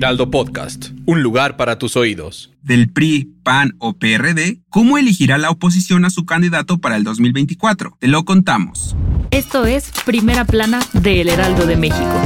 Heraldo Podcast, un lugar para tus oídos. Del PRI, PAN o PRD, ¿cómo elegirá la oposición a su candidato para el 2024? Te lo contamos. Esto es Primera Plana de El Heraldo de México.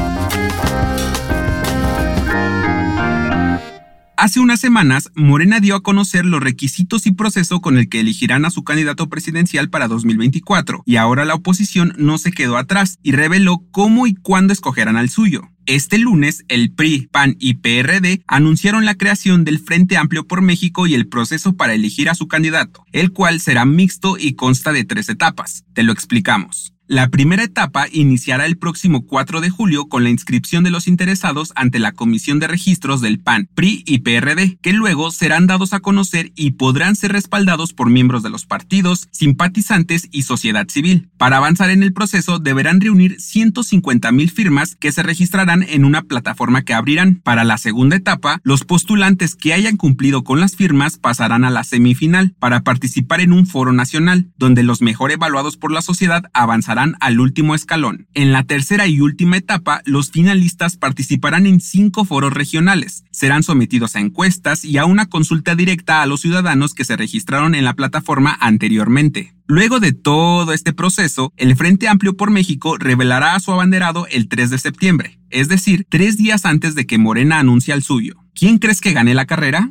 Hace unas semanas, Morena dio a conocer los requisitos y proceso con el que elegirán a su candidato presidencial para 2024, y ahora la oposición no se quedó atrás y reveló cómo y cuándo escogerán al suyo. Este lunes, el PRI, PAN y PRD anunciaron la creación del Frente Amplio por México y el proceso para elegir a su candidato, el cual será mixto y consta de tres etapas. Te lo explicamos. La primera etapa iniciará el próximo 4 de julio con la inscripción de los interesados ante la Comisión de Registros del PAN, PRI y PRD, que luego serán dados a conocer y podrán ser respaldados por miembros de los partidos, simpatizantes y sociedad civil. Para avanzar en el proceso deberán reunir 150 mil firmas que se registrarán en una plataforma que abrirán. Para la segunda etapa, los postulantes que hayan cumplido con las firmas pasarán a la semifinal para participar en un foro nacional, donde los mejor evaluados por la sociedad avanzarán al último escalón. En la tercera y última etapa, los finalistas participarán en cinco foros regionales. Serán sometidos a encuestas y a una consulta directa a los ciudadanos que se registraron en la plataforma anteriormente. Luego de todo este proceso, el Frente Amplio por México revelará a su abanderado el 3 de septiembre, es decir, tres días antes de que Morena anuncie al suyo. ¿Quién crees que gane la carrera?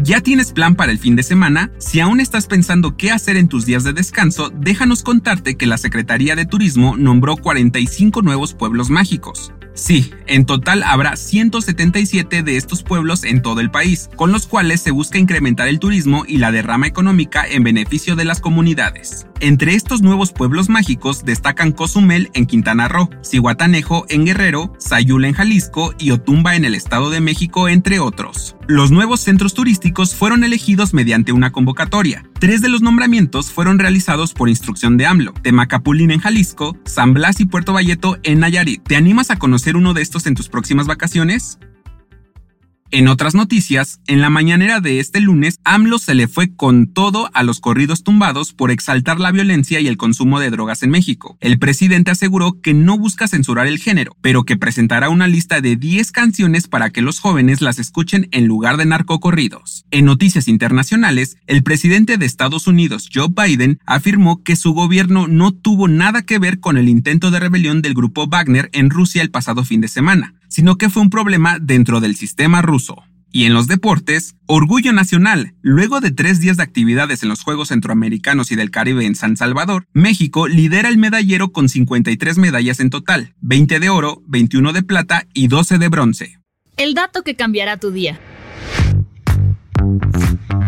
¿Ya tienes plan para el fin de semana? Si aún estás pensando qué hacer en tus días de descanso, déjanos contarte que la Secretaría de Turismo nombró 45 nuevos pueblos mágicos. Sí, en total habrá 177 de estos pueblos en todo el país, con los cuales se busca incrementar el turismo y la derrama económica en beneficio de las comunidades. Entre estos nuevos pueblos mágicos destacan Cozumel en Quintana Roo, Cihuatanejo en Guerrero, Sayula en Jalisco y Otumba en el Estado de México, entre otros. Los nuevos centros turísticos fueron elegidos mediante una convocatoria. Tres de los nombramientos fueron realizados por instrucción de AMLO, Temacapulín en Jalisco, San Blas y Puerto Valleto en Nayarit. ¿Te animas a conocer uno de estos en tus próximas vacaciones? En otras noticias, en la mañanera de este lunes, AMLO se le fue con todo a los corridos tumbados por exaltar la violencia y el consumo de drogas en México. El presidente aseguró que no busca censurar el género, pero que presentará una lista de 10 canciones para que los jóvenes las escuchen en lugar de narcocorridos. En noticias internacionales, el presidente de Estados Unidos, Joe Biden, afirmó que su gobierno no tuvo nada que ver con el intento de rebelión del grupo Wagner en Rusia el pasado fin de semana sino que fue un problema dentro del sistema ruso. Y en los deportes, Orgullo Nacional. Luego de tres días de actividades en los Juegos Centroamericanos y del Caribe en San Salvador, México lidera el medallero con 53 medallas en total, 20 de oro, 21 de plata y 12 de bronce. El dato que cambiará tu día.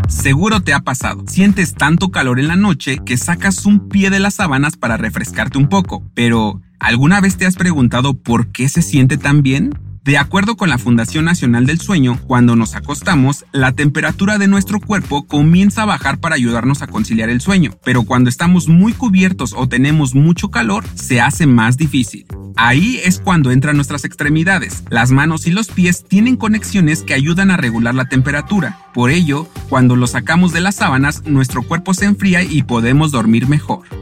Seguro te ha pasado. Sientes tanto calor en la noche que sacas un pie de las sábanas para refrescarte un poco, pero ¿Alguna vez te has preguntado por qué se siente tan bien? De acuerdo con la Fundación Nacional del Sueño, cuando nos acostamos, la temperatura de nuestro cuerpo comienza a bajar para ayudarnos a conciliar el sueño, pero cuando estamos muy cubiertos o tenemos mucho calor, se hace más difícil. Ahí es cuando entran nuestras extremidades. Las manos y los pies tienen conexiones que ayudan a regular la temperatura. Por ello, cuando los sacamos de las sábanas, nuestro cuerpo se enfría y podemos dormir mejor.